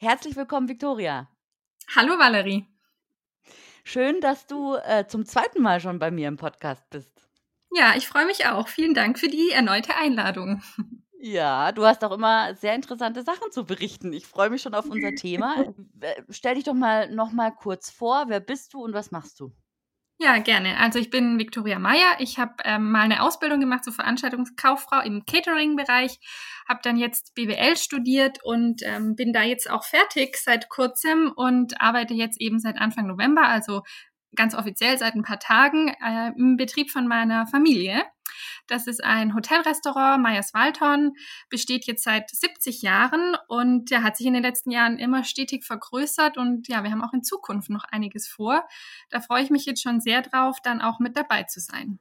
Herzlich willkommen, Viktoria. Hallo, Valerie. Schön, dass du äh, zum zweiten Mal schon bei mir im Podcast bist. Ja, ich freue mich auch. Vielen Dank für die erneute Einladung. Ja, du hast auch immer sehr interessante Sachen zu berichten. Ich freue mich schon auf unser Thema. Äh, stell dich doch mal noch mal kurz vor. Wer bist du und was machst du? Ja, gerne. Also ich bin Viktoria Meyer. Ich habe ähm, mal eine Ausbildung gemacht zur Veranstaltungskauffrau im Catering-Bereich, habe dann jetzt BWL studiert und ähm, bin da jetzt auch fertig seit kurzem und arbeite jetzt eben seit Anfang November, also ganz offiziell seit ein paar Tagen äh, im Betrieb von meiner Familie. Das ist ein Hotelrestaurant, Meyers Waldhorn, besteht jetzt seit 70 Jahren und ja, hat sich in den letzten Jahren immer stetig vergrößert und ja, wir haben auch in Zukunft noch einiges vor. Da freue ich mich jetzt schon sehr drauf, dann auch mit dabei zu sein.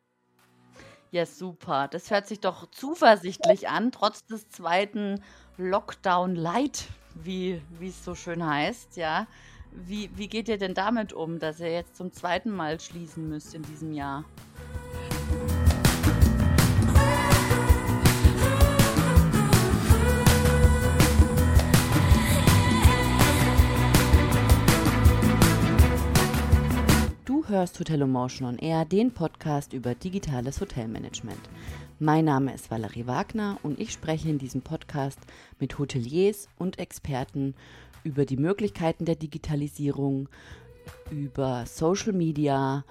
Ja, super. Das hört sich doch zuversichtlich an, trotz des zweiten Lockdown Light, wie es so schön heißt, ja. Wie, wie geht ihr denn damit um, dass ihr jetzt zum zweiten Mal schließen müsst in diesem Jahr? Hörst Hotel Emotion on Air, den Podcast über digitales Hotelmanagement. Mein Name ist Valerie Wagner und ich spreche in diesem Podcast mit Hoteliers und Experten über die Möglichkeiten der Digitalisierung, über Social Media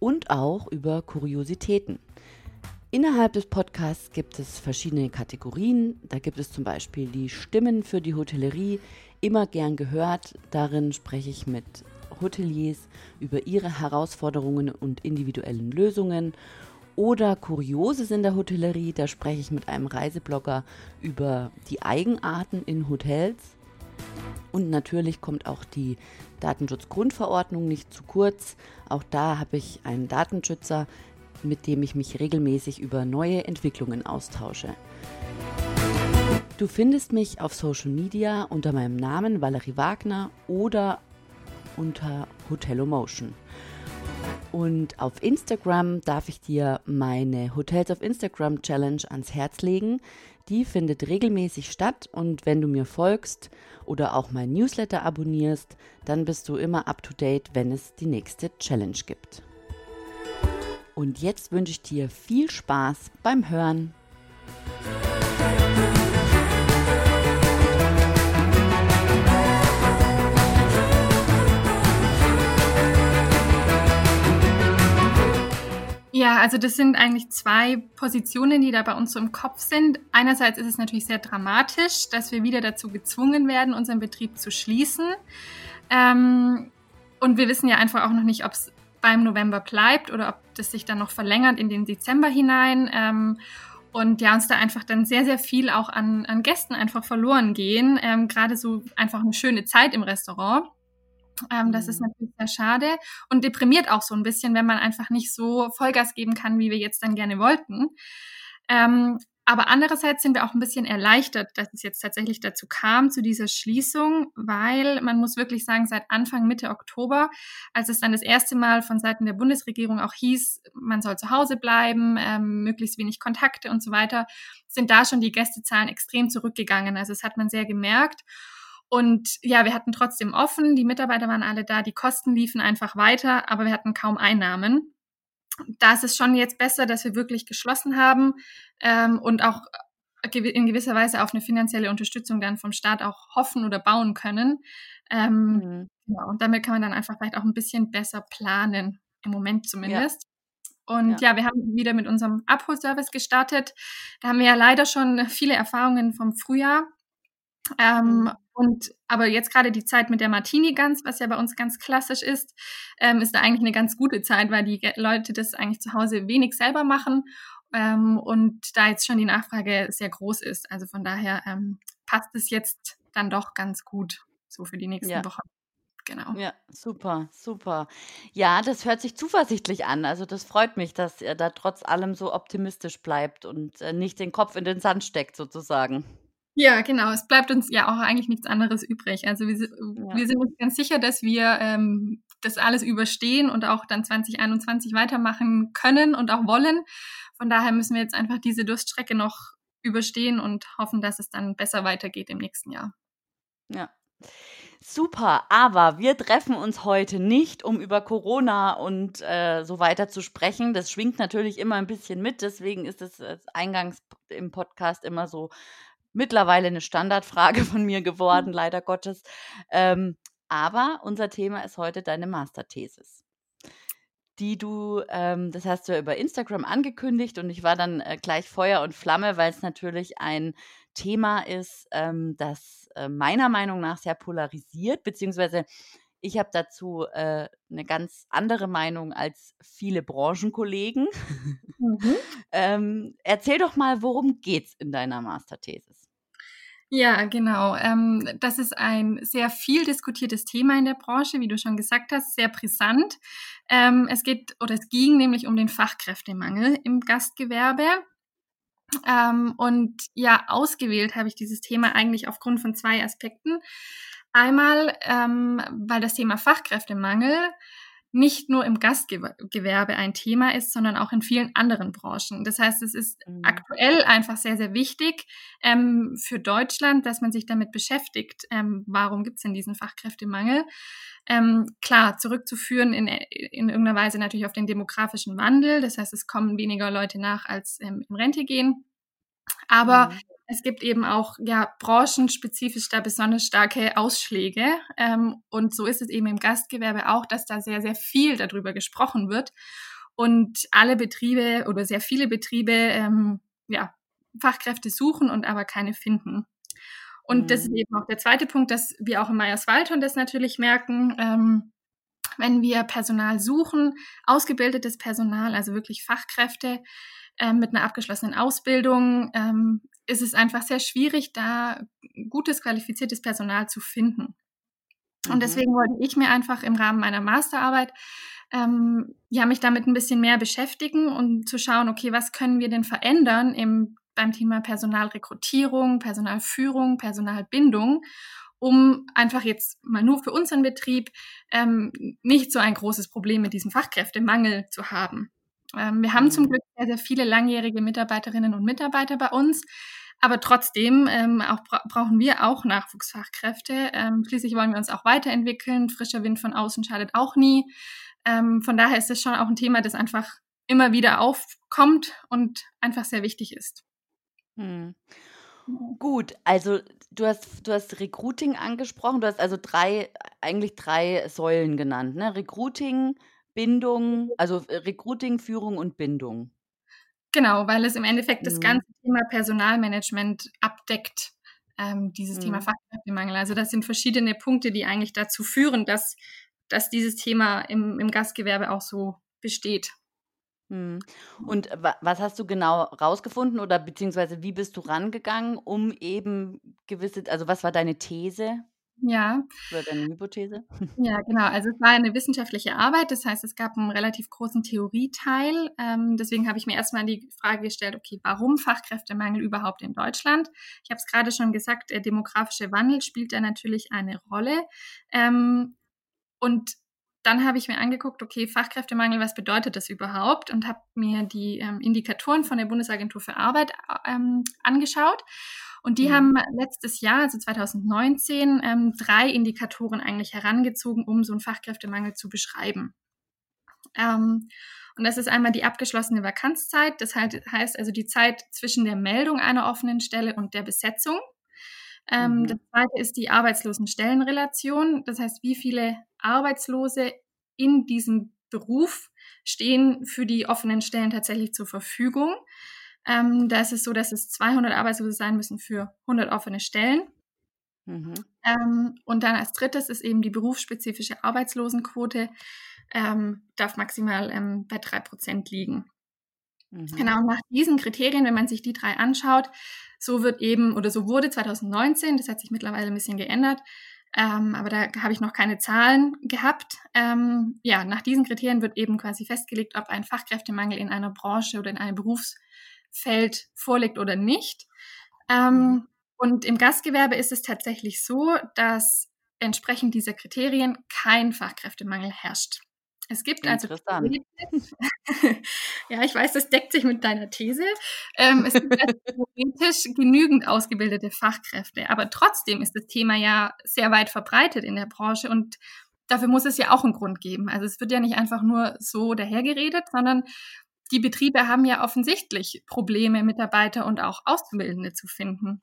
und auch über Kuriositäten. Innerhalb des Podcasts gibt es verschiedene Kategorien. Da gibt es zum Beispiel die Stimmen für die Hotellerie, immer gern gehört. Darin spreche ich mit Hoteliers über ihre Herausforderungen und individuellen Lösungen. Oder Kurioses in der Hotellerie, da spreche ich mit einem Reiseblogger über die Eigenarten in Hotels. Und natürlich kommt auch die Datenschutzgrundverordnung nicht zu kurz. Auch da habe ich einen Datenschützer, mit dem ich mich regelmäßig über neue Entwicklungen austausche. Du findest mich auf Social Media unter meinem Namen Valerie Wagner oder unter Hotelomotion. Und auf Instagram darf ich dir meine Hotels auf Instagram Challenge ans Herz legen. Die findet regelmäßig statt und wenn du mir folgst oder auch mein Newsletter abonnierst, dann bist du immer up to date, wenn es die nächste Challenge gibt. Und jetzt wünsche ich dir viel Spaß beim Hören. Ja, also das sind eigentlich zwei Positionen, die da bei uns so im Kopf sind. Einerseits ist es natürlich sehr dramatisch, dass wir wieder dazu gezwungen werden, unseren Betrieb zu schließen. Ähm, und wir wissen ja einfach auch noch nicht, ob es beim November bleibt oder ob das sich dann noch verlängert in den Dezember hinein. Ähm, und ja, uns da einfach dann sehr, sehr viel auch an, an Gästen einfach verloren gehen. Ähm, Gerade so einfach eine schöne Zeit im Restaurant. Ähm, das ist mhm. natürlich sehr schade und deprimiert auch so ein bisschen, wenn man einfach nicht so Vollgas geben kann, wie wir jetzt dann gerne wollten. Ähm, aber andererseits sind wir auch ein bisschen erleichtert, dass es jetzt tatsächlich dazu kam, zu dieser Schließung, weil man muss wirklich sagen, seit Anfang Mitte Oktober, als es dann das erste Mal von Seiten der Bundesregierung auch hieß, man soll zu Hause bleiben, ähm, möglichst wenig Kontakte und so weiter, sind da schon die Gästezahlen extrem zurückgegangen. Also das hat man sehr gemerkt. Und ja, wir hatten trotzdem offen, die Mitarbeiter waren alle da, die Kosten liefen einfach weiter, aber wir hatten kaum Einnahmen. Da ist es schon jetzt besser, dass wir wirklich geschlossen haben ähm, und auch in gewisser Weise auf eine finanzielle Unterstützung dann vom Staat auch hoffen oder bauen können. Ähm, mhm. ja, und damit kann man dann einfach vielleicht auch ein bisschen besser planen, im Moment zumindest. Ja. Und ja. ja. wir haben wieder mit unserem Abholservice gestartet. Da haben wir ja leider schon viele Erfahrungen vom Frühjahr. Ähm, mhm. Und aber jetzt gerade die Zeit mit der Martini-Gans, was ja bei uns ganz klassisch ist, ähm, ist da eigentlich eine ganz gute Zeit, weil die Leute das eigentlich zu Hause wenig selber machen ähm, und da jetzt schon die Nachfrage sehr groß ist. Also von daher ähm, passt es jetzt dann doch ganz gut so für die nächsten ja. Wochen. Genau. Ja, super, super. Ja, das hört sich zuversichtlich an. Also das freut mich, dass ihr da trotz allem so optimistisch bleibt und äh, nicht den Kopf in den Sand steckt sozusagen. Ja, genau. Es bleibt uns ja auch eigentlich nichts anderes übrig. Also wir, ja. wir sind uns ganz sicher, dass wir ähm, das alles überstehen und auch dann 2021 weitermachen können und auch wollen. Von daher müssen wir jetzt einfach diese Durststrecke noch überstehen und hoffen, dass es dann besser weitergeht im nächsten Jahr. Ja, Super, aber wir treffen uns heute nicht, um über Corona und äh, so weiter zu sprechen. Das schwingt natürlich immer ein bisschen mit, deswegen ist es äh, eingangs im Podcast immer so mittlerweile eine Standardfrage von mir geworden, leider Gottes. Ähm, aber unser Thema ist heute deine Masterthesis die du, ähm, das hast du ja über Instagram angekündigt und ich war dann äh, gleich Feuer und Flamme, weil es natürlich ein Thema ist, ähm, das äh, meiner Meinung nach sehr polarisiert, beziehungsweise ich habe dazu äh, eine ganz andere Meinung als viele Branchenkollegen. Mhm. ähm, erzähl doch mal, worum geht's in deiner Masterthesis? Ja, genau. Ähm, das ist ein sehr viel diskutiertes Thema in der Branche, wie du schon gesagt hast, sehr brisant. Ähm, es geht oder es ging nämlich um den Fachkräftemangel im Gastgewerbe. Ähm, und ja, ausgewählt habe ich dieses Thema eigentlich aufgrund von zwei Aspekten. Einmal, ähm, weil das Thema Fachkräftemangel nicht nur im Gastgewerbe ein Thema ist, sondern auch in vielen anderen Branchen. Das heißt, es ist mhm. aktuell einfach sehr, sehr wichtig ähm, für Deutschland, dass man sich damit beschäftigt. Ähm, warum gibt es denn diesen Fachkräftemangel? Ähm, klar, zurückzuführen in, in irgendeiner Weise natürlich auf den demografischen Wandel. Das heißt, es kommen weniger Leute nach, als ähm, in Rente gehen. Aber mhm. Es gibt eben auch ja branchenspezifisch da besonders starke Ausschläge. Ähm, und so ist es eben im Gastgewerbe auch, dass da sehr, sehr viel darüber gesprochen wird. Und alle Betriebe oder sehr viele Betriebe ähm, ja, Fachkräfte suchen und aber keine finden. Und mhm. das ist mhm. eben auch der zweite Punkt, dass wir auch in Meyerswaldhorn das natürlich merken. Ähm, wenn wir Personal suchen, ausgebildetes Personal, also wirklich Fachkräfte, ähm, mit einer abgeschlossenen Ausbildung ähm, ist es einfach sehr schwierig, da gutes, qualifiziertes Personal zu finden. Und mhm. deswegen wollte ich mir einfach im Rahmen meiner Masterarbeit ähm, ja, mich damit ein bisschen mehr beschäftigen und zu schauen, okay, was können wir denn verändern im, beim Thema Personalrekrutierung, Personalführung, Personalbindung, um einfach jetzt mal nur für unseren Betrieb ähm, nicht so ein großes Problem mit diesem Fachkräftemangel zu haben. Ähm, wir haben mhm. zum Glück sehr, sehr viele langjährige Mitarbeiterinnen und Mitarbeiter bei uns. Aber trotzdem ähm, auch bra brauchen wir auch Nachwuchsfachkräfte. Ähm, schließlich wollen wir uns auch weiterentwickeln. Frischer Wind von außen schadet auch nie. Ähm, von daher ist es schon auch ein Thema, das einfach immer wieder aufkommt und einfach sehr wichtig ist. Hm. Gut, also du hast, du hast Recruiting angesprochen. Du hast also drei, eigentlich drei Säulen genannt. Ne? Recruiting, Bindung, also äh, Recruiting, Führung und Bindung. Genau, weil es im Endeffekt das mhm. ganze Thema Personalmanagement abdeckt, ähm, dieses mhm. Thema Fachkräftemangel. Also das sind verschiedene Punkte, die eigentlich dazu führen, dass, dass dieses Thema im, im Gastgewerbe auch so besteht. Mhm. Und was hast du genau rausgefunden oder beziehungsweise wie bist du rangegangen, um eben gewisse, also was war deine These? Ja. Oder deine Hypothese? Ja, genau. Also es war eine wissenschaftliche Arbeit, das heißt, es gab einen relativ großen Theorieteil. Ähm, deswegen habe ich mir erstmal die Frage gestellt, okay, warum Fachkräftemangel überhaupt in Deutschland? Ich habe es gerade schon gesagt, der demografische Wandel spielt da natürlich eine Rolle. Ähm, und dann habe ich mir angeguckt, okay, Fachkräftemangel, was bedeutet das überhaupt? Und habe mir die ähm, Indikatoren von der Bundesagentur für Arbeit ähm, angeschaut. Und die mhm. haben letztes Jahr, also 2019, ähm, drei Indikatoren eigentlich herangezogen, um so einen Fachkräftemangel zu beschreiben. Ähm, und das ist einmal die abgeschlossene Vakanzzeit. Das heißt also die Zeit zwischen der Meldung einer offenen Stelle und der Besetzung. Ähm, mhm. Das zweite ist die Arbeitslosenstellenrelation. Das heißt, wie viele Arbeitslose in diesem Beruf stehen für die offenen Stellen tatsächlich zur Verfügung. Ähm, da ist es so, dass es 200 Arbeitslose sein müssen für 100 offene Stellen. Mhm. Ähm, und dann als drittes ist eben die berufsspezifische Arbeitslosenquote, ähm, darf maximal ähm, bei 3% liegen. Mhm. Genau, nach diesen Kriterien, wenn man sich die drei anschaut, so wird eben, oder so wurde 2019, das hat sich mittlerweile ein bisschen geändert, ähm, aber da habe ich noch keine Zahlen gehabt. Ähm, ja, nach diesen Kriterien wird eben quasi festgelegt, ob ein Fachkräftemangel in einer Branche oder in einem Berufs Feld vorliegt oder nicht. Ähm, mhm. und im Gastgewerbe ist es tatsächlich so, dass entsprechend dieser Kriterien kein Fachkräftemangel herrscht. Es gibt also Betriebe, Ja, ich weiß, das deckt sich mit deiner These. Ähm, es gibt also theoretisch genügend ausgebildete Fachkräfte, aber trotzdem ist das Thema ja sehr weit verbreitet in der Branche und dafür muss es ja auch einen Grund geben. Also es wird ja nicht einfach nur so dahergeredet, sondern die Betriebe haben ja offensichtlich Probleme, Mitarbeiter und auch Auszubildende zu finden.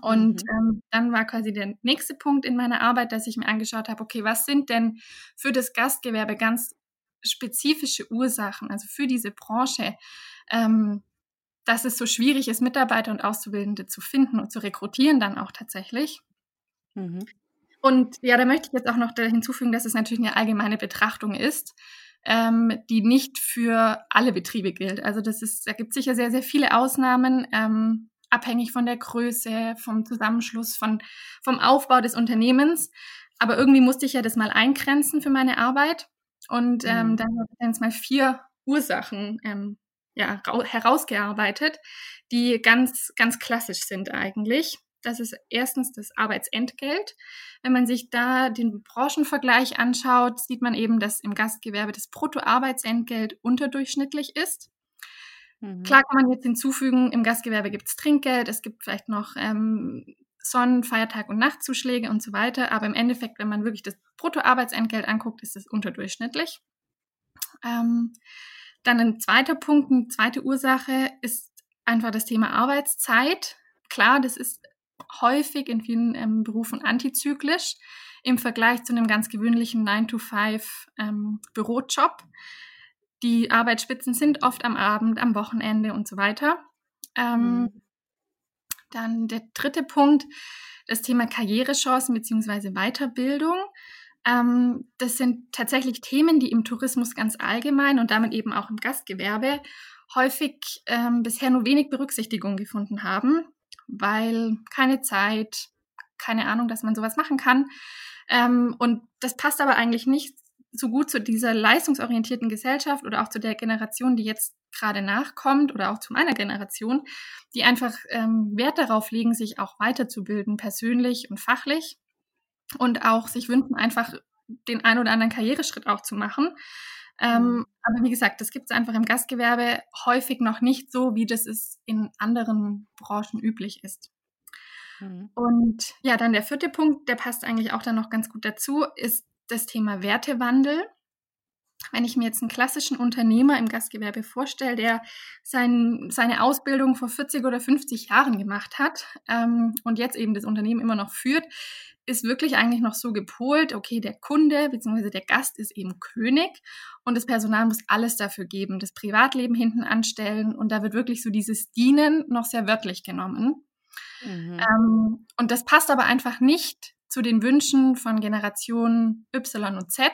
Und mhm. ähm, dann war quasi der nächste Punkt in meiner Arbeit, dass ich mir angeschaut habe, okay, was sind denn für das Gastgewerbe ganz spezifische Ursachen, also für diese Branche, ähm, dass es so schwierig ist, Mitarbeiter und Auszubildende zu finden und zu rekrutieren dann auch tatsächlich. Mhm. Und ja, da möchte ich jetzt auch noch hinzufügen, dass es natürlich eine allgemeine Betrachtung ist, ähm, die nicht für alle Betriebe gilt. Also das ist, da gibt es sicher sehr, sehr viele Ausnahmen. Ähm, abhängig von der Größe, vom Zusammenschluss, von, vom Aufbau des Unternehmens. Aber irgendwie musste ich ja das mal eingrenzen für meine Arbeit. Und ähm, mhm. dann habe ich jetzt mal vier Ursachen ähm, ja, herausgearbeitet, die ganz, ganz klassisch sind eigentlich. Das ist erstens das Arbeitsentgelt. Wenn man sich da den Branchenvergleich anschaut, sieht man eben, dass im Gastgewerbe das Bruttoarbeitsentgelt unterdurchschnittlich ist. Mhm. Klar kann man jetzt hinzufügen, im Gastgewerbe gibt es Trinkgeld, es gibt vielleicht noch ähm, Sonnen-, Feiertag- und Nachtzuschläge und so weiter. Aber im Endeffekt, wenn man wirklich das Bruttoarbeitsentgelt anguckt, ist es unterdurchschnittlich. Ähm, dann ein zweiter Punkt, eine zweite Ursache ist einfach das Thema Arbeitszeit. Klar, das ist häufig in vielen ähm, Berufen antizyklisch im Vergleich zu einem ganz gewöhnlichen 9-to-5-Bürojob. Ähm, die Arbeitsspitzen sind oft am Abend, am Wochenende und so weiter. Ähm, mhm. Dann der dritte Punkt, das Thema Karrierechancen bzw. Weiterbildung. Ähm, das sind tatsächlich Themen, die im Tourismus ganz allgemein und damit eben auch im Gastgewerbe häufig ähm, bisher nur wenig Berücksichtigung gefunden haben, weil keine Zeit, keine Ahnung, dass man sowas machen kann. Ähm, und das passt aber eigentlich nicht so gut zu dieser leistungsorientierten Gesellschaft oder auch zu der Generation, die jetzt gerade nachkommt oder auch zu meiner Generation, die einfach ähm, Wert darauf legen, sich auch weiterzubilden, persönlich und fachlich und auch sich wünschen, einfach den ein oder anderen Karriereschritt auch zu machen. Ähm, mhm. aber wie gesagt, das gibt es einfach im Gastgewerbe häufig noch nicht so, wie das es in anderen Branchen üblich ist. Mhm. Und ja, dann der vierte Punkt, der passt eigentlich auch dann noch ganz gut dazu, ist das Thema Wertewandel. Wenn ich mir jetzt einen klassischen Unternehmer im Gastgewerbe vorstelle, der sein, seine Ausbildung vor 40 oder 50 Jahren gemacht hat ähm, und jetzt eben das Unternehmen immer noch führt, ist wirklich eigentlich noch so gepolt, okay, der Kunde bzw. der Gast ist eben König und das Personal muss alles dafür geben, das Privatleben hinten anstellen und da wird wirklich so dieses Dienen noch sehr wörtlich genommen. Mhm. Ähm, und das passt aber einfach nicht zu den Wünschen von Generation Y und Z,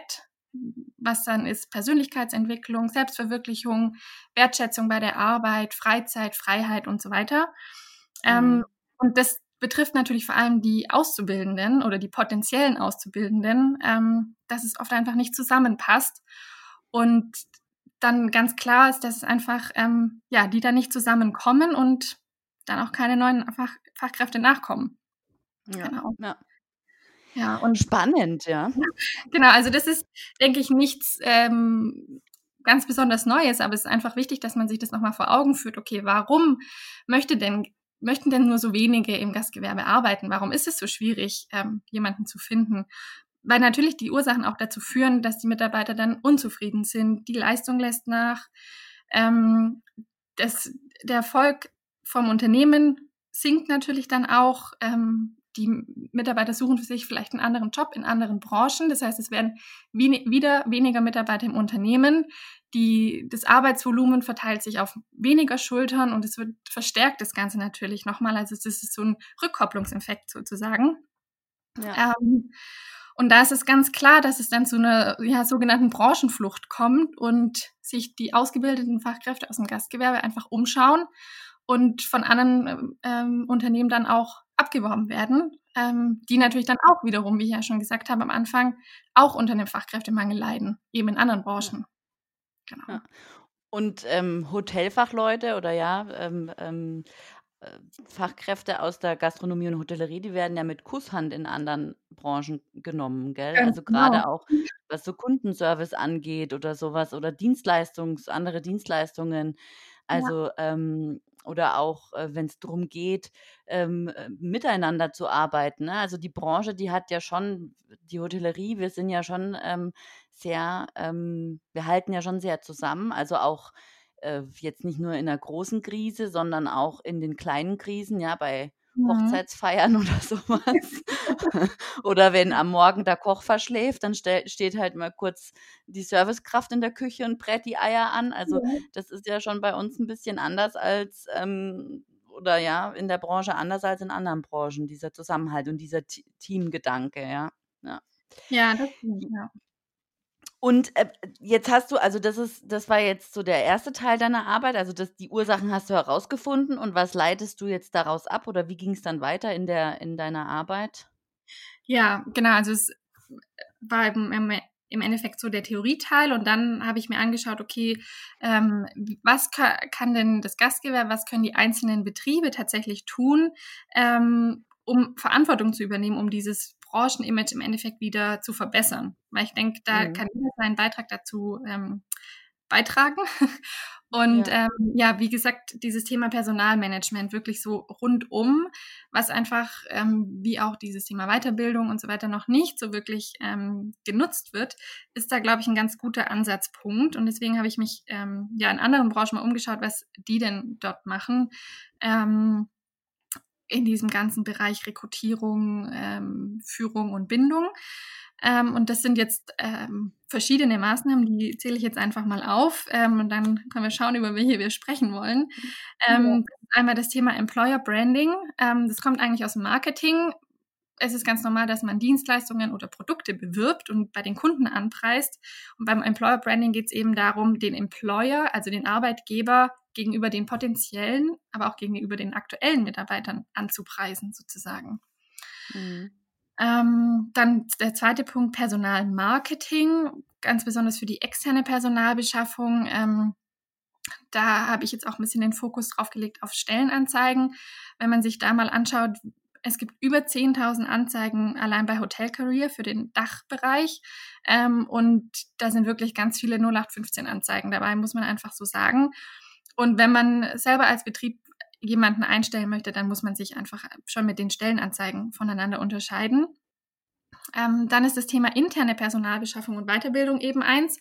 was dann ist Persönlichkeitsentwicklung, Selbstverwirklichung, Wertschätzung bei der Arbeit, Freizeit, Freiheit und so weiter. Ähm, mhm. Ähm, und das betrifft natürlich vor allem die Auszubildenden oder die potenziellen Auszubildenden, ähm, dass es oft einfach nicht zusammenpasst. Und dann ganz klar ist, dass es einfach, ähm, ja, die da nicht zusammenkommen und dann auch keine neuen Fach Fachkräfte nachkommen. Ja, genau. Ja. Ja, und spannend, ja. Genau, also das ist, denke ich, nichts ähm, ganz besonders Neues, aber es ist einfach wichtig, dass man sich das nochmal vor Augen führt. Okay, warum möchte denn, möchten denn nur so wenige im Gastgewerbe arbeiten? Warum ist es so schwierig, ähm, jemanden zu finden? Weil natürlich die Ursachen auch dazu führen, dass die Mitarbeiter dann unzufrieden sind, die Leistung lässt nach, ähm, das, der Erfolg vom Unternehmen sinkt natürlich dann auch. Ähm, die Mitarbeiter suchen für sich vielleicht einen anderen Job in anderen Branchen. Das heißt, es werden wieder weniger Mitarbeiter im Unternehmen. Die, das Arbeitsvolumen verteilt sich auf weniger Schultern und es wird verstärkt das Ganze natürlich nochmal. Also es ist so ein Rückkopplungseffekt sozusagen. Ja. Ähm, und da ist es ganz klar, dass es dann zu einer ja, sogenannten Branchenflucht kommt und sich die ausgebildeten Fachkräfte aus dem Gastgewerbe einfach umschauen und von anderen ähm, Unternehmen dann auch abgeworben werden, ähm, die natürlich dann auch wiederum, wie ich ja schon gesagt habe am Anfang, auch unter dem Fachkräftemangel leiden, eben in anderen Branchen. Genau. Ja. Und ähm, Hotelfachleute oder ja, ähm, ähm, Fachkräfte aus der Gastronomie und Hotellerie, die werden ja mit Kusshand in anderen Branchen genommen, gell? Ganz Also genau. gerade auch, was so Kundenservice angeht oder sowas oder Dienstleistungs andere Dienstleistungen. Ja. Also, ähm oder auch, äh, wenn's drum geht, ähm, äh, miteinander zu arbeiten, ne? Also, die Branche, die hat ja schon die Hotellerie, wir sind ja schon, ähm, sehr, ähm wir halten ja schon sehr zusammen, also auch äh, jetzt nicht nur in 'ner großen Krise, sondern auch in den kleinen Krisen, ja, bei Mhm. Hochzeitsfeiern oder so was. Oder wenn am Morgen der Koch verschläft, dann steht halt mal kurz die Servicekraft in der Küche und brät die Eier an. Also, das ist ja schon bei uns 'n bisschen anders als, ähm oder ja, in der Branche anders als in anderen Branchen, dieser Zusammenhalt und dieser T Teamgedanke, ja. Ja. Ja, das stimmt, ja. Und, äh, jetzt hast du also, das ist das war jetzt so der 1. Teil deiner Arbeit, also das die Ursachen hast du herausgefunden und was leitest du jetzt daraus ab oder wie ging's dann weiter in der in deiner Arbeit? Ja, genau, also es war im im Endeffekt so der Theorieteil und dann habe ich mir angeschaut, okay, ähm, was ka kann denn das Gastgewerbe, was können die einzelnen Betriebe tatsächlich tun, ähm, um Verantwortung zu übernehmen, um dieses Branchenimage im Endeffekt wieder zu verbessern. Weil ich denke, da Mhm. kann jeder seinen Beitrag dazu, ähm, beitragen. Und, Ja. ähm, ja, wie gesagt, dieses Thema Personalmanagement wirklich so rundum, was einfach, ähm, wie auch dieses Thema Weiterbildung und so weiter noch nicht so wirklich, ähm, genutzt wird, ist da, glaube ich, 'n ganz guter Ansatzpunkt. Und deswegen habe ich mich, ähm, ja, in anderen Branchen mal umgeschaut, was die denn dort machen, ähm, in diesem ganzen Bereich Rekrutierung, ähm, Führung und Bindung. Ähm, und das sind jetzt, ähm, verschiedene Maßnahmen, die zähle ich jetzt einfach mal auf, ähm, und dann können wir schauen, über welche wir sprechen wollen. Ja. Ähm, einmal das Thema Employer Branding. Ähm, das kommt eigentlich aus'm Marketing. Es ist ganz normal, dass man Dienstleistungen oder Produkte bewirbt und bei den Kunden anpreist. Und beim Employer Branding geht's eben darum, den Employer, also den Arbeitgeber, gegenüber den potenziellen, aber auch gegenüber den aktuellen Mitarbeitern anzupreisen sozusagen. Mhm. Ähm, dann der 2. Punkt, Personalmarketing, ganz besonders für die externe Personalbeschaffung. Ähm, da habe ich jetzt auch 'n bisschen den Fokus drauf gelegt auf Stellenanzeigen. Wenn man sich da mal anschaut, es gibt über 10.000 Anzeigen allein bei Hotelcareer für den Dachbereich. Ähm, und da sind wirklich ganz viele 0815 Anzeigen dabei, muss man einfach so sagen. Und wenn man selber als Betrieb jemanden einstellen möchte, dann muss man sich einfach schon mit den Stellenanzeigen voneinander unterscheiden. Ähm, dann ist das Thema interne Personalbeschaffung und Weiterbildung eben eins,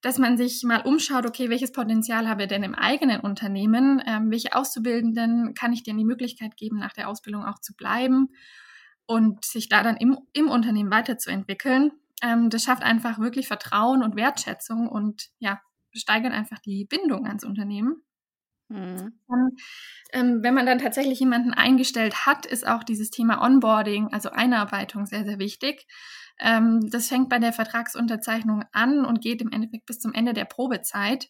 dass man sich mal umschaut: „Okay, welches Potenzial haben wir denn im eigenen Unternehmen? Ähm, welche Auszubildenden kann ich denen die Möglichkeit geben, nach der Ausbildung auch zu bleiben und sich da dann im im Unternehmen weiterzuentwickeln?“ Ähm, das schafft einfach wirklich Vertrauen und Wertschätzung und, ja, steigert einfach die Bindung ans Unternehmen. Mhm. Und, ähm, wenn man dann tatsächlich jemanden eingestellt hat, ist auch dieses Thema Onboarding, also Einarbeitung sehr, sehr wichtig. Ähm, das fängt bei der Vertragsunterzeichnung an und geht im Endeffekt bis zum Ende der Probezeit.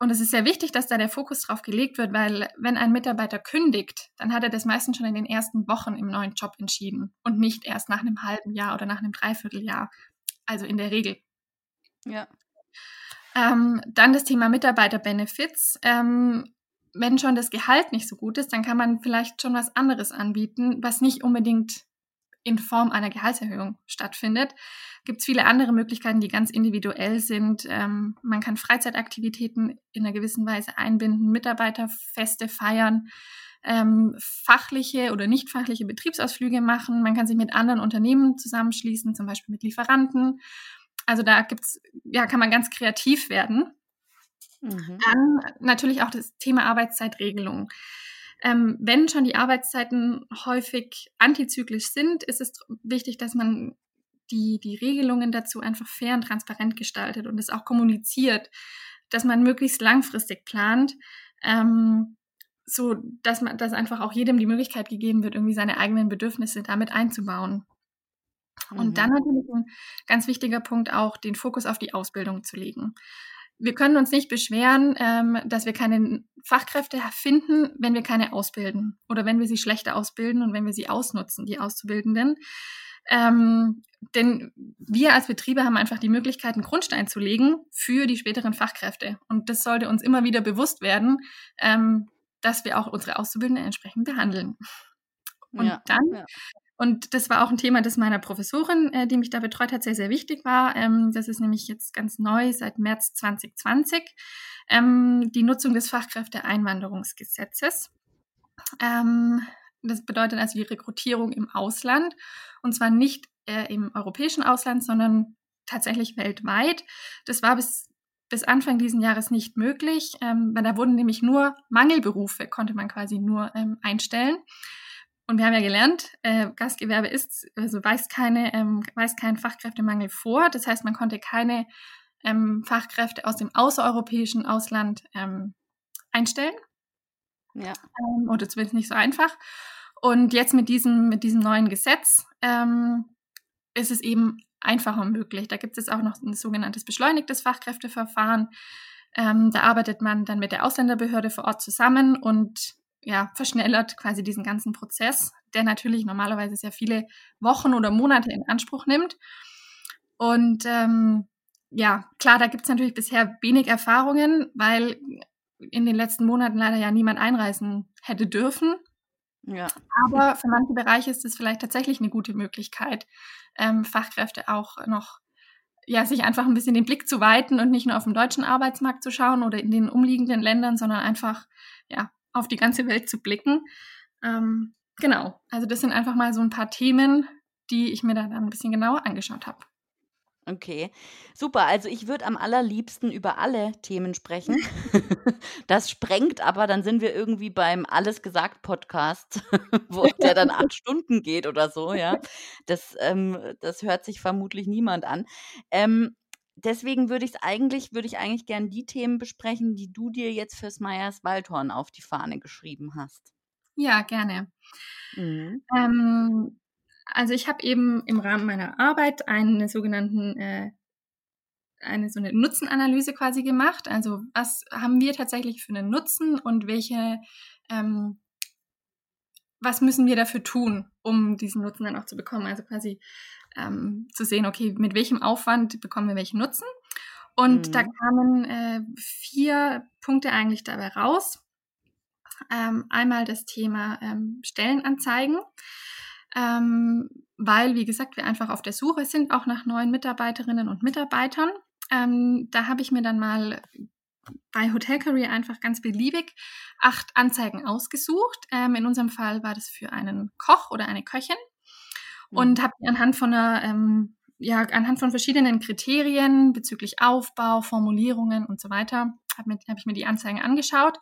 Und es ist sehr wichtig, dass da der Fokus drauf gelegt wird, weil wenn ein Mitarbeiter kündigt, dann hat er das meistens schon in den ersten Wochen im neuen Job entschieden und nicht erst nach 'nem halben Jahr oder nach 'nem Dreivierteljahr, also in der Regel. Ja. Ähm, dann das Thema Mitarbeiter-Benefits. Ähm, wenn schon das Gehalt nicht so gut ist, dann kann man vielleicht schon was anderes anbieten, was nicht unbedingt in Form einer Gehaltserhöhung stattfindet. Gibt's viele andere Möglichkeiten, die ganz individuell sind. Ähm, man kann Freizeitaktivitäten in 'ner gewissen Weise einbinden, Mitarbeiterfeste feiern, ähm, fachliche oder nicht fachliche Betriebsausflüge machen. Man kann sich mit anderen Unternehmen zusammenschließen, zum Beispiel mit Lieferanten. Also, da gibt's ja, kann man ganz kreativ werden. Mhm. Dann natürlich auch das Thema Arbeitszeitregelung. Ähm, wenn schon die Arbeitszeiten häufig antizyklisch sind, ist es wichtig, dass man die die Regelungen dazu einfach fair und transparent gestaltet und es auch kommuniziert, dass man möglichst langfristig plant, ähm, sodass man dass einfach auch jedem die Möglichkeit gegeben wird, irgendwie seine eigenen Bedürfnisse da mit einzubauen. Und dann Mhm. natürlich 'n ganz wichtiger Punkt auch, den Fokus auf die Ausbildung zu legen. Wir können uns nicht beschweren, ähm, dass wir keine Fachkräfte finden, wenn wir keine ausbilden oder wenn wir sie schlechter ausbilden und wenn wir sie ausnutzen, die Auszubildenden. Ähm, denn wir als Betriebe haben einfach die Möglichkeit, 'n Grundstein zu legen für die späteren Fachkräfte. Und das sollte uns immer wieder bewusst werden, ähm, dass wir auch unsere Auszubildenden entsprechend behandeln. Und ja, dann, ja. Und das war auch ein Thema, das meiner Professorin, äh, die mich da betreut hat, sehr, sehr wichtig war. Ähm, das ist nämlich jetzt ganz neu seit März 2020, ähm, die Nutzung des Fachkräfteeinwanderungsgesetzes. Ähm, das bedeutet also die Rekrutierung im Ausland und zwar nicht äh, im europäischen Ausland, sondern tatsächlich weltweit. Das war bis, bis Anfang dieses Jahres nicht möglich, ähm, weil da wurden nämlich nur Mangelberufe, konnte man quasi nur ähm, einstellen. Und wir haben ja gelernt, äh, Gastgewerbe ist, also weist, keine, ähm, weist keinen Fachkräftemangel vor. Das heißt, man konnte keine ähm, Fachkräfte aus dem außereuropäischen Ausland ähm, einstellen. Ja. Ähm, oder zumindest nicht so einfach. Und jetzt mit diesem, mit diesem neuen Gesetz ähm, ist es eben einfacher möglich. Da gibt es auch noch ein sogenanntes beschleunigtes Fachkräfteverfahren. Ähm, da arbeitet man dann mit der Ausländerbehörde vor Ort zusammen und ja, verschnellert quasi diesen ganzen Prozess, der natürlich normalerweise sehr viele Wochen oder Monate in Anspruch nimmt. Und ähm, ja, klar, da gibt es natürlich bisher wenig Erfahrungen, weil in den letzten Monaten leider ja niemand einreisen hätte dürfen. Ja. Aber für manche Bereiche ist es vielleicht tatsächlich eine gute Möglichkeit, ähm, Fachkräfte auch noch, ja, sich einfach ein bisschen den Blick zu weiten und nicht nur auf den deutschen Arbeitsmarkt zu schauen oder in den umliegenden Ländern, sondern einfach, ja, auf die ganze Welt zu blicken. Ähm, genau. Also das sind einfach mal so ein paar Themen, die ich mir dann ein bisschen genauer angeschaut habe. Okay, super. Also ich würde am allerliebsten über alle Themen sprechen. Das sprengt aber, dann sind wir irgendwie beim Alles gesagt Podcast, wo der dann acht Stunden geht oder so, ja. Das, ähm, das hört sich vermutlich niemand an. Ähm, deswegen würde ich es eigentlich, würde ich eigentlich gern die Themen besprechen, die du dir jetzt fürs Meyers Waldhorn auf die Fahne geschrieben hast. Ja, gerne. Mhm. Ähm, also ich habe eben im Rahmen meiner Arbeit einen sogenannten äh, eine so eine Nutzenanalyse quasi gemacht. Also was haben wir tatsächlich für einen Nutzen und welche ähm, was müssen wir dafür tun, um diesen Nutzen dann auch zu bekommen? Also quasi ähm, zu sehen, okay, mit welchem Aufwand bekommen wir welchen Nutzen? Und mhm. da kamen äh, vier Punkte eigentlich dabei raus. Ähm, einmal das Thema ähm, Stellenanzeigen ähm, weil, wie gesagt, wir einfach auf der Suche sind, auch nach neuen Mitarbeiterinnen und Mitarbeitern. Ähm, da habe ich mir dann mal bei Hotel Career einfach ganz beliebig acht Anzeigen ausgesucht. Ähm, in unserem Fall war das für einen Koch oder eine Köchin und mhm. habe anhand von einer ähm, ja, anhand von verschiedenen Kriterien bezüglich Aufbau, Formulierungen und so weiter, habe hab ich mir die Anzeigen angeschaut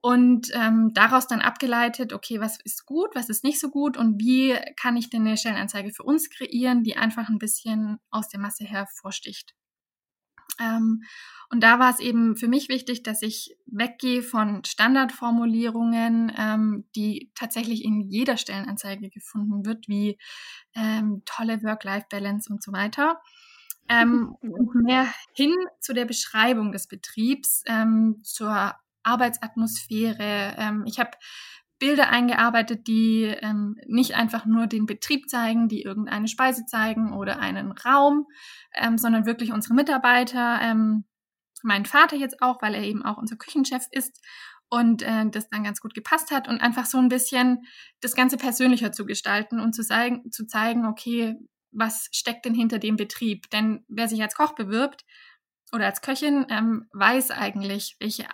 und ähm, daraus dann abgeleitet, okay, was ist gut, was ist nicht so gut und wie kann ich denn eine Stellenanzeige für uns kreieren, die einfach ein bisschen aus der Masse hervorsticht. Ähm, und da war es eben für mich wichtig, dass ich weggehe von Standardformulierungen, ähm, die tatsächlich in jeder Stellenanzeige gefunden wird, wie ähm, tolle Work-Life-Balance und so weiter. Ähm, und mehr hin zu der Beschreibung des Betriebs, ähm, zur Arbeitsatmosphäre. Ähm, ich habe Bilder eingearbeitet, die ähm, nicht einfach nur den Betrieb zeigen, die irgendeine Speise zeigen oder einen Raum, ähm, sondern wirklich unsere Mitarbeiter, ähm, mein Vater jetzt auch, weil er eben auch unser Küchenchef ist und äh, das dann ganz gut gepasst hat und einfach so ein bisschen das Ganze persönlicher zu gestalten und zu zeigen, zu zeigen, okay, was steckt denn hinter dem Betrieb? Denn wer sich als Koch bewirbt oder als Köchin, ähm, weiß eigentlich, welche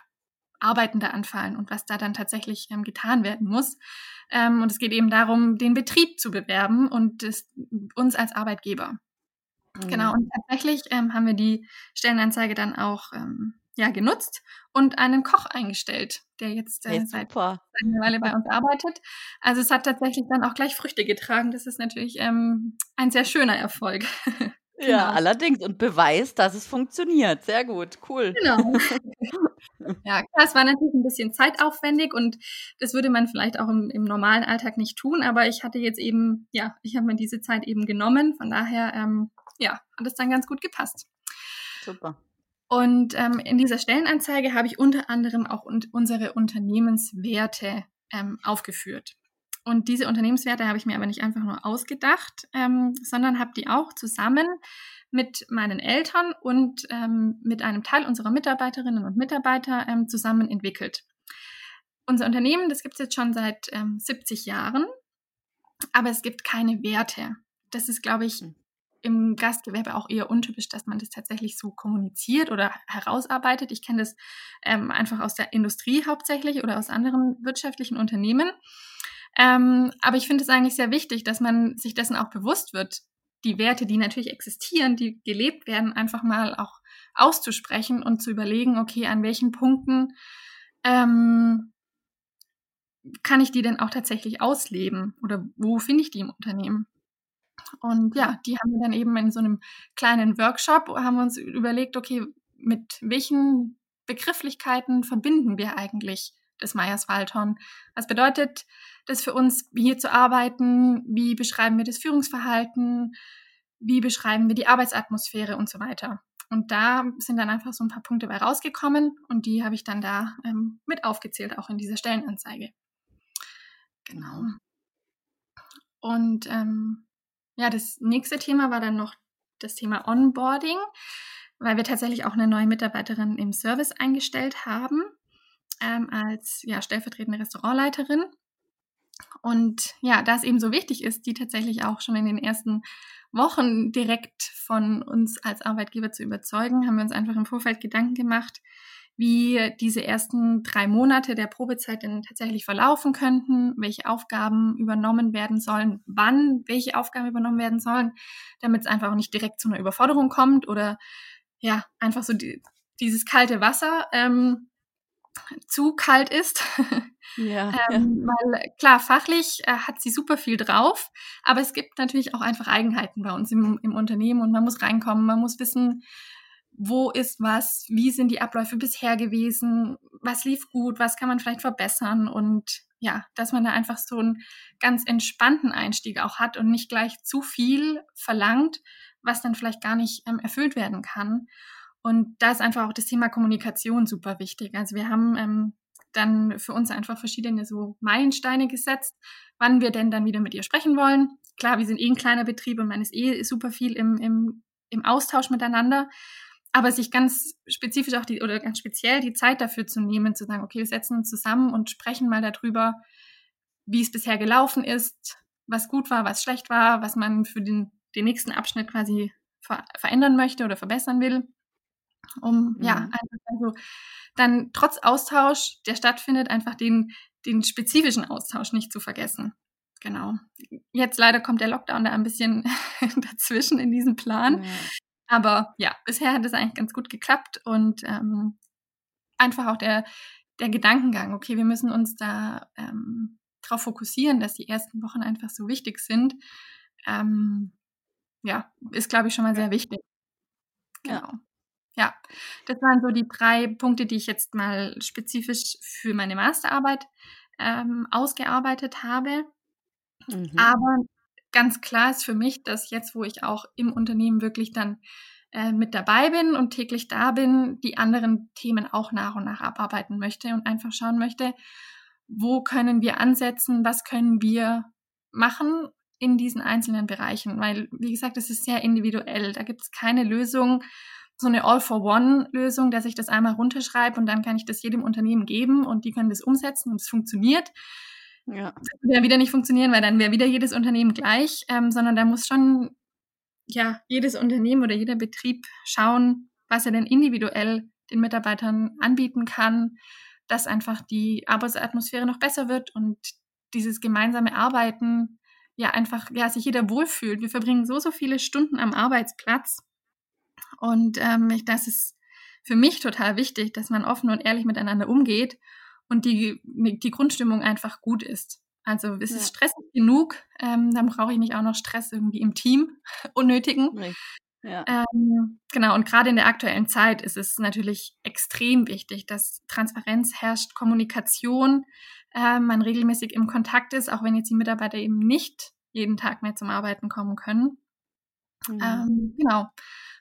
Arbeiten da anfallen und was da dann tatsächlich ähm, getan werden muss. Ähm, und es geht eben darum, den Betrieb zu bewerben und das, uns als Arbeitgeber. Mhm. Genau, und tatsächlich ähm, haben wir die Stellenanzeige dann auch ähm, ja, genutzt und einen Koch eingestellt, der jetzt äh, seit einer Weile bei uns arbeitet. Also es hat tatsächlich dann auch gleich Früchte getragen. Das ist natürlich ähm, ein sehr schöner Erfolg. Genau. Ja, allerdings. Und Beweis, dass es funktioniert. Sehr gut, cool. Genau. ja, das war natürlich ein bisschen zeitaufwendig und das würde man vielleicht auch im, im normalen Alltag nicht tun, aber ich hatte jetzt eben, ja, ich habe mir diese Zeit eben genommen. Von daher, ähm, ja, hat es dann ganz gut gepasst. Super. Und ähm, in dieser Stellenanzeige habe ich unter anderem auch un unsere Unternehmenswerte ähm, aufgeführt. Und diese Unternehmenswerte habe ich mir aber nicht einfach nur ausgedacht, ähm, sondern habe die auch zusammen mit meinen Eltern und ähm, mit einem Teil unserer Mitarbeiterinnen und Mitarbeiter ähm, zusammen entwickelt. unser Unternehmen, das gibt es jetzt schon seit ähm, 70 Jahren, aber es gibt keine Werte. Das ist, glaube ich, hm. im Gastgewerbe auch eher untypisch, dass man das tatsächlich so kommuniziert oder herausarbeitet. Ich kenne das ähm, einfach aus der Industrie hauptsächlich oder aus anderen wirtschaftlichen Unternehmen. Ähm, aber ich finde es eigentlich sehr wichtig, dass man sich dessen auch bewusst wird, die Werte, die natürlich existieren, die gelebt werden, einfach mal auch auszusprechen und zu überlegen, okay, an welchen Punkten ähm, kann ich die denn auch tatsächlich ausleben oder wo finde ich die im Unternehmen? Und ja, die haben wir dann eben in so einem kleinen Workshop, haben wir uns überlegt, okay, mit welchen Begrifflichkeiten verbinden wir eigentlich das Meyers Waldhorn? Was bedeutet das für uns, hier zu arbeiten? Wie beschreiben wir das Führungsverhalten? Wie beschreiben wir die Arbeitsatmosphäre und so weiter? Und da sind dann einfach so ein paar Punkte bei rausgekommen und die habe ich dann da ähm, mit aufgezählt, auch in dieser Stellenanzeige. Genau. Und ähm, ja, das nächste Thema war dann noch das Thema Onboarding, weil wir tatsächlich auch eine neue Mitarbeiterin im Service eingestellt haben ähm, als ja, stellvertretende Restaurantleiterin. Und ja, da es eben so wichtig ist, die tatsächlich auch schon in den ersten Wochen direkt von uns als Arbeitgeber zu überzeugen, haben wir uns einfach im Vorfeld Gedanken gemacht, wie diese ersten drei Monate der Probezeit denn tatsächlich verlaufen könnten, welche Aufgaben übernommen werden sollen, wann welche Aufgaben übernommen werden sollen, damit es einfach auch nicht direkt zu einer Überforderung kommt oder ja, einfach so die, dieses kalte Wasser ähm, zu kalt ist. Ja, ähm, ja. Weil klar, fachlich äh, hat sie super viel drauf, aber es gibt natürlich auch einfach Eigenheiten bei uns im, im Unternehmen und man muss reinkommen, man muss wissen, wo ist was, wie sind die Abläufe bisher gewesen, was lief gut, was kann man vielleicht verbessern und ja, dass man da einfach so einen ganz entspannten Einstieg auch hat und nicht gleich zu viel verlangt, was dann vielleicht gar nicht ähm, erfüllt werden kann. Und da ist einfach auch das Thema Kommunikation super wichtig. Also wir haben ähm, dann für uns einfach verschiedene so Meilensteine gesetzt, wann wir denn dann wieder mit ihr sprechen wollen. Klar, wir sind eh ein kleiner Betrieb und man ist eh super viel im, im, im Austausch miteinander. Aber sich ganz spezifisch auch die oder ganz speziell die Zeit dafür zu nehmen, zu sagen, okay, wir setzen uns zusammen und sprechen mal darüber, wie es bisher gelaufen ist, was gut war, was schlecht war, was man für den, den nächsten Abschnitt quasi ver verändern möchte oder verbessern will um mhm. ja einfach also dann trotz Austausch, der stattfindet, einfach den, den spezifischen Austausch nicht zu vergessen. Genau. Jetzt leider kommt der Lockdown da ein bisschen dazwischen in diesem Plan. Ja. Aber ja, bisher hat es eigentlich ganz gut geklappt und ähm, einfach auch der, der Gedankengang, okay, wir müssen uns da ähm, darauf fokussieren, dass die ersten Wochen einfach so wichtig sind. Ähm, ja, ist, glaube ich, schon mal sehr wichtig. Genau. Ja. Ja, das waren so die drei Punkte, die ich jetzt mal spezifisch für meine Masterarbeit ähm, ausgearbeitet habe. Mhm. Aber ganz klar ist für mich, dass jetzt, wo ich auch im Unternehmen wirklich dann äh, mit dabei bin und täglich da bin, die anderen Themen auch nach und nach abarbeiten möchte und einfach schauen möchte, wo können wir ansetzen, was können wir machen in diesen einzelnen Bereichen. Weil, wie gesagt, es ist sehr individuell. Da gibt es keine Lösung so eine All-for-One-Lösung, dass ich das einmal runterschreibe und dann kann ich das jedem Unternehmen geben und die können das umsetzen und es funktioniert. Ja. Das würde ja wieder nicht funktionieren, weil dann wäre wieder jedes Unternehmen gleich, ähm, sondern da muss schon ja jedes Unternehmen oder jeder Betrieb schauen, was er denn individuell den Mitarbeitern anbieten kann, dass einfach die Arbeitsatmosphäre noch besser wird und dieses gemeinsame Arbeiten ja einfach ja sich jeder wohlfühlt. Wir verbringen so so viele Stunden am Arbeitsplatz und ähm, ich, das ist für mich total wichtig, dass man offen und ehrlich miteinander umgeht und die, die Grundstimmung einfach gut ist. Also es ja. ist stressig genug, ähm, dann brauche ich nicht auch noch Stress irgendwie im Team, unnötigen. Ja. Ähm, genau, und gerade in der aktuellen Zeit ist es natürlich extrem wichtig, dass Transparenz herrscht, Kommunikation, äh, man regelmäßig im Kontakt ist, auch wenn jetzt die Mitarbeiter eben nicht jeden Tag mehr zum Arbeiten kommen können. Mhm. Ähm, genau.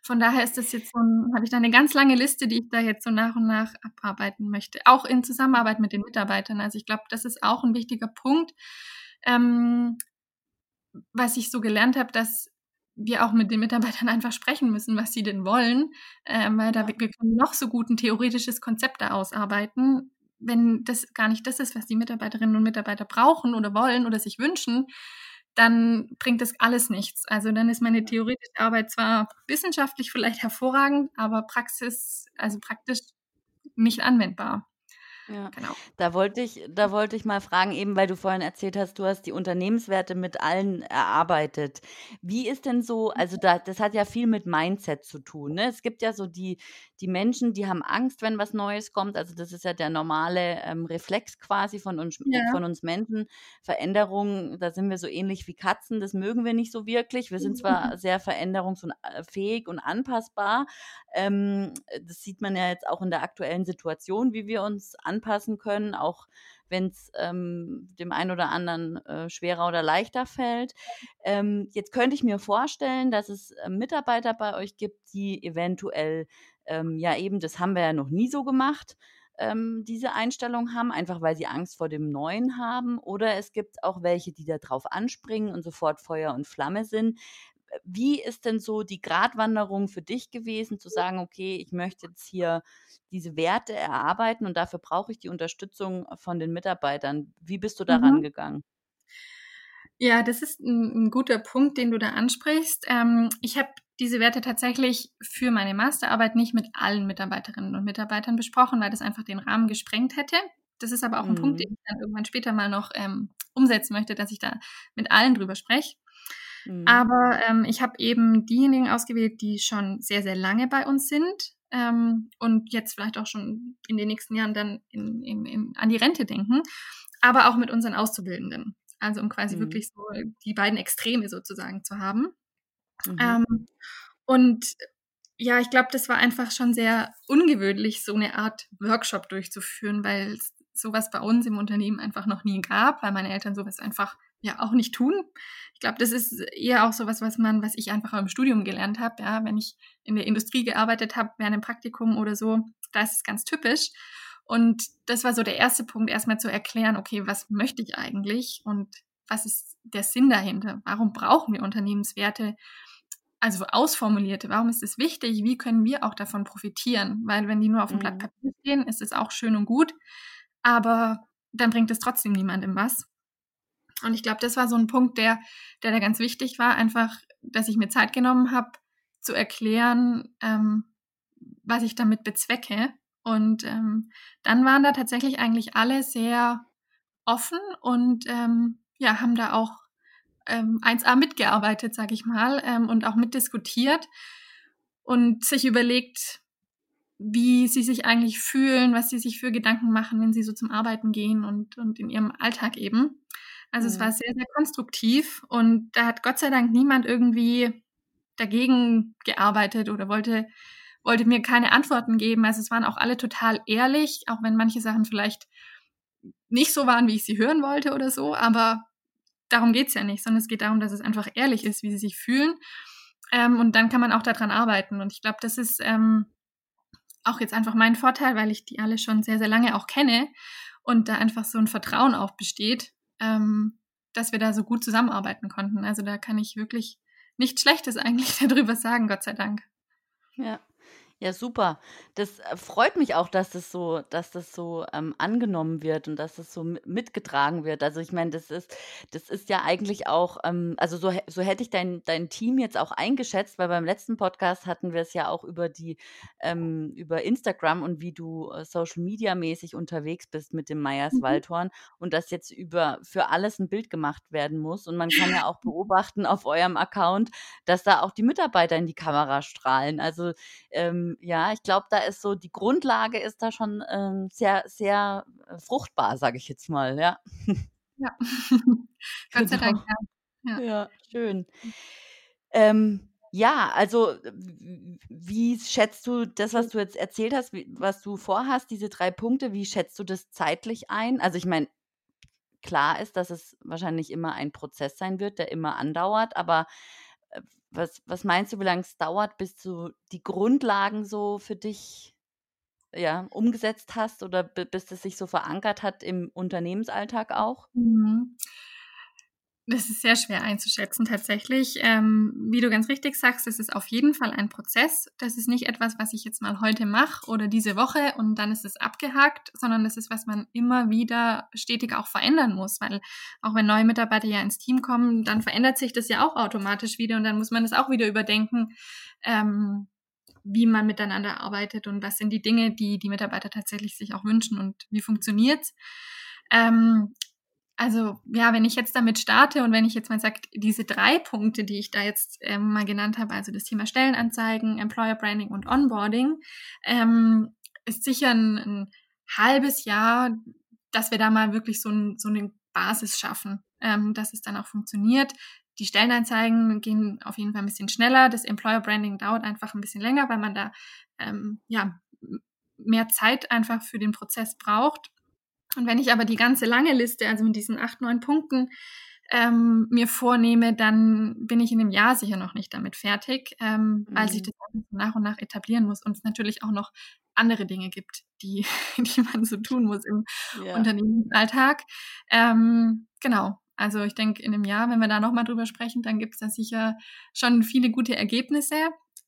Von daher ist das jetzt so habe ich da eine ganz lange Liste, die ich da jetzt so nach und nach abarbeiten möchte. Auch in Zusammenarbeit mit den Mitarbeitern. Also ich glaube, das ist auch ein wichtiger Punkt, ähm, was ich so gelernt habe, dass wir auch mit den Mitarbeitern einfach sprechen müssen, was sie denn wollen, ähm, weil da wir können noch so gut ein theoretisches Konzept da ausarbeiten. wenn das gar nicht das ist, was die Mitarbeiterinnen und Mitarbeiter brauchen oder wollen oder sich wünschen, dann bringt das alles nichts. Also dann ist meine theoretische Arbeit zwar wissenschaftlich vielleicht hervorragend, aber Praxis, also praktisch nicht anwendbar. Ja, genau. Da wollte ich, da wollte ich mal fragen, eben weil du vorhin erzählt hast, du hast die Unternehmenswerte mit allen erarbeitet. Wie ist denn so, also da, das hat ja viel mit Mindset zu tun. Ne? Es gibt ja so die, die Menschen, die haben Angst, wenn was Neues kommt. Also das ist ja der normale ähm, Reflex quasi von uns, ja. von uns Menschen. Veränderungen, da sind wir so ähnlich wie Katzen, das mögen wir nicht so wirklich. Wir sind zwar sehr veränderungsfähig und anpassbar. Ähm, das sieht man ja jetzt auch in der aktuellen Situation, wie wir uns anpassen anpassen können, auch wenn es ähm, dem einen oder anderen äh, schwerer oder leichter fällt. Ähm, jetzt könnte ich mir vorstellen, dass es äh, Mitarbeiter bei euch gibt, die eventuell, ähm, ja eben, das haben wir ja noch nie so gemacht, ähm, diese Einstellung haben, einfach weil sie Angst vor dem Neuen haben. Oder es gibt auch welche, die da drauf anspringen und sofort Feuer und Flamme sind wie ist denn so die Gratwanderung für dich gewesen, zu sagen, okay, ich möchte jetzt hier diese Werte erarbeiten und dafür brauche ich die Unterstützung von den Mitarbeitern. Wie bist du daran mhm. gegangen? Ja, das ist ein, ein, guter Punkt, den du da ansprichst. Ähm, ich habe diese Werte tatsächlich für meine Masterarbeit nicht mit allen Mitarbeiterinnen und Mitarbeitern besprochen, weil das einfach den Rahmen gesprengt hätte. Das ist aber auch ein mhm. Punkt, den ich dann irgendwann später mal noch ähm, umsetzen möchte, dass ich da mit allen drüber spreche. Mhm. Aber ähm, ich habe eben diejenigen ausgewählt, die schon sehr, sehr lange bei uns sind ähm, und jetzt vielleicht auch schon in den nächsten Jahren dann in, in, in, an die Rente denken, aber auch mit unseren Auszubildenden. Also um quasi mhm. wirklich so die beiden Extreme sozusagen zu haben. Mhm. Ähm, und ja, ich glaube, das war einfach schon sehr ungewöhnlich, so eine Art Workshop durchzuführen, weil es sowas bei uns im Unternehmen einfach noch nie gab, weil meine Eltern sowas einfach ja auch nicht tun. Ich glaube, das ist eher auch so was, was man, was ich einfach im Studium gelernt habe. Ja, wenn ich in der Industrie gearbeitet habe, während einem Praktikum oder so, da ist es ganz typisch. Und das war so der erste Punkt, erstmal zu erklären, okay, was möchte ich eigentlich und was ist der Sinn dahinter? Warum brauchen wir Unternehmenswerte? Also ausformulierte, warum ist es wichtig? Wie können wir auch davon profitieren? Weil wenn die nur auf dem mhm. Blatt Papier stehen, ist es auch schön und gut, aber dann bringt es trotzdem niemandem was. Und ich glaube, das war so ein Punkt, der, der da ganz wichtig war, einfach, dass ich mir Zeit genommen habe, zu erklären, ähm, was ich damit bezwecke. Und ähm, dann waren da tatsächlich eigentlich alle sehr offen und ähm, ja, haben da auch ähm, 1A mitgearbeitet, sag ich mal, ähm, und auch mitdiskutiert und sich überlegt, wie sie sich eigentlich fühlen, was sie sich für Gedanken machen, wenn sie so zum Arbeiten gehen und, und in ihrem Alltag eben. Also mhm. es war sehr, sehr konstruktiv und da hat Gott sei Dank niemand irgendwie dagegen gearbeitet oder wollte, wollte mir keine Antworten geben. Also es waren auch alle total ehrlich, auch wenn manche Sachen vielleicht nicht so waren, wie ich sie hören wollte oder so, aber darum geht's ja nicht, sondern es geht darum, dass es einfach ehrlich ist, wie sie sich fühlen. Ähm, und dann kann man auch daran arbeiten. Und ich glaube, das ist ähm, auch jetzt einfach mein Vorteil, weil ich die alle schon sehr, sehr lange auch kenne und da einfach so ein Vertrauen auch besteht, ähm, dass wir da so gut zusammenarbeiten konnten. Also da kann ich wirklich nichts Schlechtes eigentlich darüber sagen, Gott sei Dank. Ja. Ja, super. Das äh, freut mich auch, dass das so dass das so, ähm, angenommen wird und dass das so mitgetragen wird. Also, ich meine, das ist das ist ja eigentlich auch, ähm also, so so hätte ich dein dein Team jetzt auch eingeschätzt, weil beim letzten Podcast hatten wir es ja auch über die ähm, über Instagram und wie du, äh, Social Media mäßig unterwegs bist mit dem Meyers Mhm. Waldhorn und dass jetzt über für alles ein Bild gemacht werden muss. Und man kann ja auch beobachten auf eurem Account, dass da auch die Mitarbeiter in die Kamera strahlen. Also, ähm ja, ich glaube, da ist so die Grundlage ist da schon ähm, sehr, sehr äh, fruchtbar, sage ich jetzt mal, ja. Ja, Gott sei Dank, ja. Ja, ja schön. Ähm, ja, also wie schätzt du das, was du jetzt erzählt hast, wie, was du vorhast, diese drei Punkte, wie schätzt du das zeitlich ein? Also ich meine, klar ist, dass es wahrscheinlich immer ein Prozess sein wird, der immer andauert, aber was, was meinst du, wie lange es dauert, bis du die Grundlagen so für dich ja, umgesetzt hast oder bis es sich so verankert hat im Unternehmensalltag auch? Mhm. Das ist sehr schwer einzuschätzen tatsächlich. Ähm, wie du ganz richtig sagst, das ist auf jeden Fall ein Prozess. Das ist nicht etwas, was ich jetzt mal heute mache oder diese Woche und dann ist es abgehakt, sondern das ist, was man immer wieder stetig auch verändern muss, weil auch wenn neue Mitarbeiter ja ins Team kommen, dann verändert sich das ja auch automatisch wieder und dann muss man das auch wieder überdenken, ähm, wie man miteinander arbeitet und was sind die Dinge, die die Mitarbeiter tatsächlich sich auch wünschen und wie funktioniert's. Ähm, also ja, wenn ich jetzt damit starte und wenn ich jetzt mal sage, diese drei Punkte, die ich da jetzt ähm, mal genannt habe, also das Thema Stellenanzeigen, Employer Branding und Onboarding, ähm, ist sicher ein, ein, halbes Jahr, dass wir da mal wirklich so, ein, so eine Basis schaffen, ähm, dass es dann auch funktioniert. Die Stellenanzeigen gehen auf jeden Fall ein bisschen schneller. Das Employer Branding dauert einfach ein bisschen länger, weil man da ähm, ja mehr Zeit einfach für den Prozess braucht. Und wenn ich aber die ganze lange Liste, also mit diesen acht, neun Punkten, ähm, mir vornehme, dann bin ich in einem Jahr sicher noch nicht damit fertig, ähm, mhm. weil sich mhm. das nach und nach etablieren muss und es natürlich auch noch andere Dinge gibt, die, die man so tun muss im ja. Unternehmensalltag. Ähm, genau. Also ich denke, in einem Jahr, wenn wir da nochmal drüber sprechen, dann gibt es da sicher schon viele gute Ergebnisse,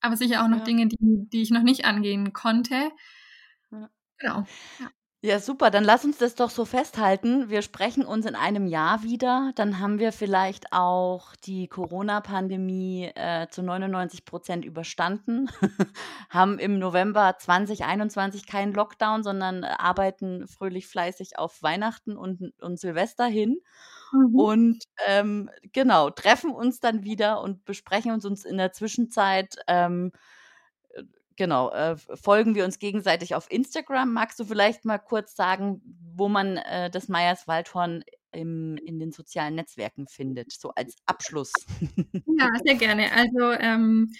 aber sicher auch noch ja. Dinge, die, die ich noch nicht angehen konnte. Ja. Genau. Ja. Ja, super. Dann lass uns das doch so festhalten. Wir sprechen uns in einem Jahr wieder. Dann haben wir vielleicht auch die Corona-Pandemie äh, zu 99 Prozent überstanden, haben im November 2021 keinen Lockdown, sondern arbeiten fröhlich fleißig auf Weihnachten und, und Silvester hin. Mhm. Und ähm, genau, treffen uns dann wieder und besprechen uns, uns in der Zwischenzeit. Ähm, genau, äh, folgen wir uns gegenseitig auf Instagram. Magst du vielleicht mal kurz sagen, wo man äh, das Meyers Waldhorn im, in den sozialen Netzwerken findet, so als Abschluss? Ja, sehr gerne. Also ähm,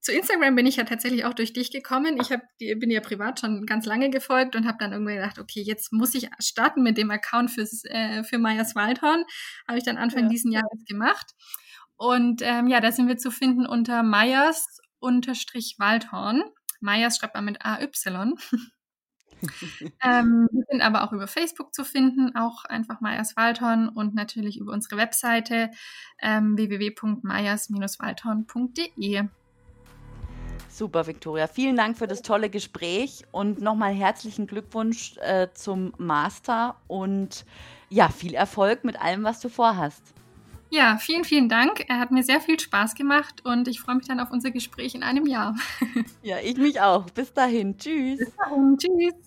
zu Instagram bin ich ja tatsächlich auch durch dich gekommen. Ich hab, bin ja privat schon ganz lange gefolgt und habe dann irgendwie gedacht, okay, jetzt muss ich starten mit dem Account fürs, äh, für Meyers Waldhorn. Habe ich dann Anfang ja. diesen Jahres gemacht. Und ähm, ja, da sind wir zu finden unter Meyers unterstrich Waldhorn. Meyers schreibt man mit AY. ähm, wir sind aber auch über Facebook zu finden, auch einfach Meyers Waldhorn und natürlich über unsere Webseite ähm, www.meyers-waldhorn.de. Super, Viktoria. Vielen Dank für das tolle Gespräch und nochmal herzlichen Glückwunsch äh, zum Master und ja, viel Erfolg mit allem, was du vorhast. Ja, vielen, vielen Dank. Er hat mir sehr viel Spaß gemacht und ich freue mich dann auf unser Gespräch in einem Jahr. Ja, ich mich auch. Bis dahin. Tschüss. Bis dahin. Tschüss.